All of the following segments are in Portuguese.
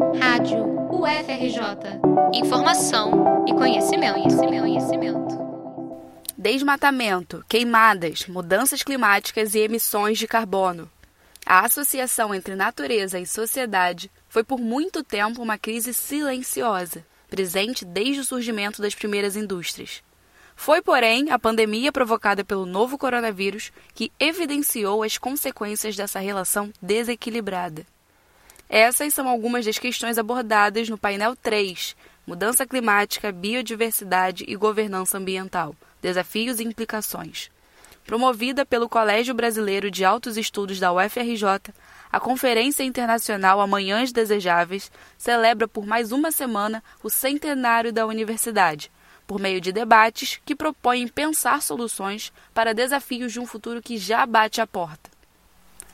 Rádio UFRJ. Informação e conhecimento, conhecimento, conhecimento. Desmatamento, queimadas, mudanças climáticas e emissões de carbono. A associação entre natureza e sociedade foi por muito tempo uma crise silenciosa, presente desde o surgimento das primeiras indústrias. Foi, porém, a pandemia provocada pelo novo coronavírus que evidenciou as consequências dessa relação desequilibrada. Essas são algumas das questões abordadas no painel 3, Mudança Climática, Biodiversidade e Governança Ambiental, Desafios e Implicações. Promovida pelo Colégio Brasileiro de Altos Estudos da UFRJ, a Conferência Internacional Amanhãs Desejáveis celebra por mais uma semana o centenário da universidade, por meio de debates que propõem pensar soluções para desafios de um futuro que já bate à porta.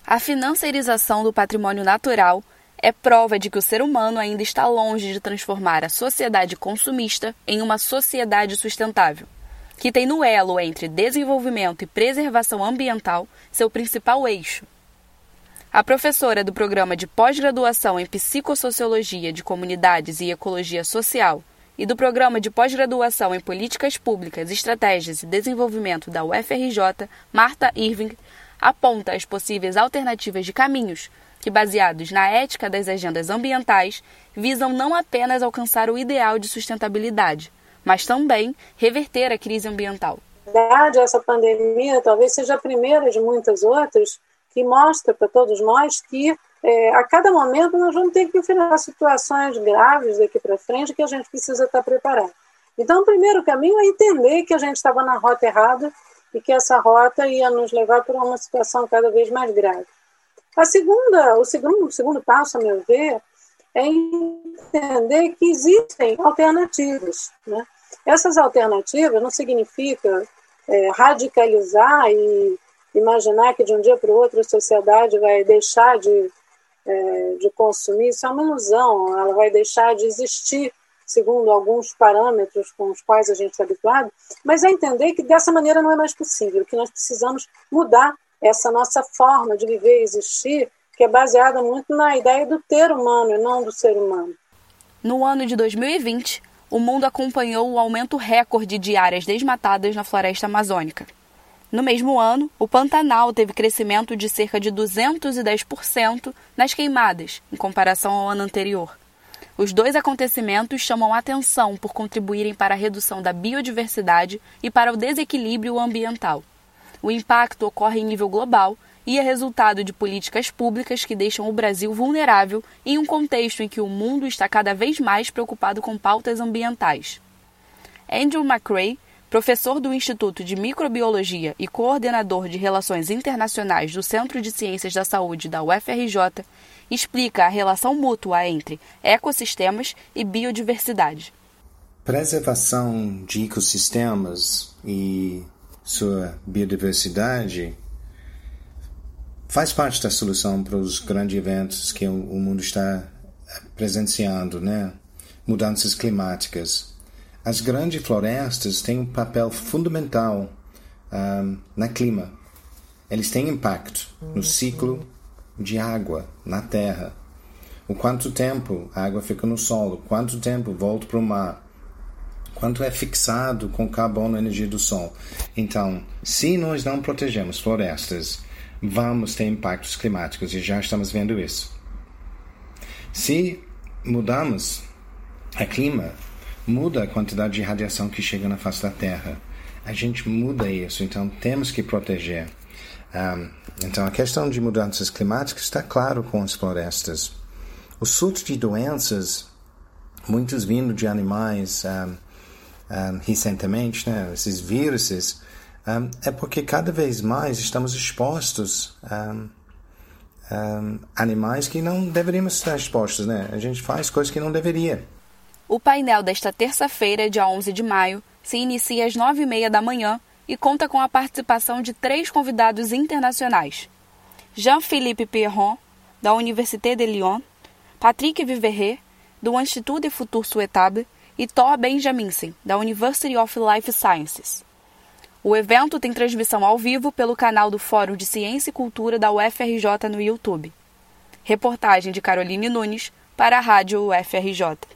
A financiarização do patrimônio natural é prova de que o ser humano ainda está longe de transformar a sociedade consumista em uma sociedade sustentável, que tem no elo entre desenvolvimento e preservação ambiental seu principal eixo. A professora do programa de pós-graduação em Psicossociologia de Comunidades e Ecologia Social, e do Programa de Pós-Graduação em Políticas Públicas, Estratégias e Desenvolvimento da UFRJ, Marta Irving, aponta as possíveis alternativas de caminhos que, baseados na ética das agendas ambientais, visam não apenas alcançar o ideal de sustentabilidade, mas também reverter a crise ambiental. verdade, essa pandemia talvez seja a primeira de muitas outras que mostra para todos nós que é, a cada momento nós vamos ter que enfrentar situações graves daqui para frente que a gente precisa estar preparado. Então, o primeiro caminho é entender que a gente estava na rota errada e que essa rota ia nos levar para uma situação cada vez mais grave. A segunda, o segundo, o segundo passo, a meu ver, é entender que existem alternativas. Né? Essas alternativas não significa é, radicalizar e imaginar que de um dia para o outro a sociedade vai deixar de é, de consumir, isso é uma ilusão, ela vai deixar de existir segundo alguns parâmetros com os quais a gente está habituado, mas é entender que dessa maneira não é mais possível, que nós precisamos mudar essa nossa forma de viver e existir, que é baseada muito na ideia do ter humano e não do ser humano. No ano de 2020, o mundo acompanhou o aumento recorde de áreas desmatadas na floresta amazônica. No mesmo ano, o Pantanal teve crescimento de cerca de 210% nas queimadas, em comparação ao ano anterior. Os dois acontecimentos chamam atenção por contribuírem para a redução da biodiversidade e para o desequilíbrio ambiental. O impacto ocorre em nível global e é resultado de políticas públicas que deixam o Brasil vulnerável em um contexto em que o mundo está cada vez mais preocupado com pautas ambientais. Andrew McRae, professor do Instituto de Microbiologia e coordenador de Relações Internacionais do Centro de Ciências da Saúde da UFRJ, explica a relação mútua entre ecossistemas e biodiversidade. Preservação de ecossistemas e sua biodiversidade faz parte da solução para os grandes eventos que o mundo está presenciando, né? Mudanças climáticas, as grandes florestas têm um papel fundamental um, na clima. Eles têm impacto no ciclo de água na terra. O quanto tempo a água fica no solo, quanto tempo volta para o mar, quanto é fixado com carbono energia do sol. Então, se nós não protegemos florestas, vamos ter impactos climáticos e já estamos vendo isso. Se mudamos a clima, muda a quantidade de radiação que chega na face da Terra. A gente muda isso, então temos que proteger. Um, então a questão de mudanças climáticas está claro com as florestas. O surto de doenças, muitos vindo de animais um, um, recentemente, né, esses vírus, é porque cada vez mais estamos expostos a animais que não deveríamos estar expostos, né? A gente faz coisas que não deveria. O painel desta terça-feira, dia 11 de maio, se inicia às 9h30 da manhã e conta com a participação de três convidados internacionais: Jean-Philippe Pierron, da Université de Lyon, Patrick Viverret, do Institut de Futur Souhaitable, e Thor Benjaminsen, da University of Life Sciences. O evento tem transmissão ao vivo pelo canal do Fórum de Ciência e Cultura da UFRJ no YouTube. Reportagem de Caroline Nunes, para a Rádio UFRJ.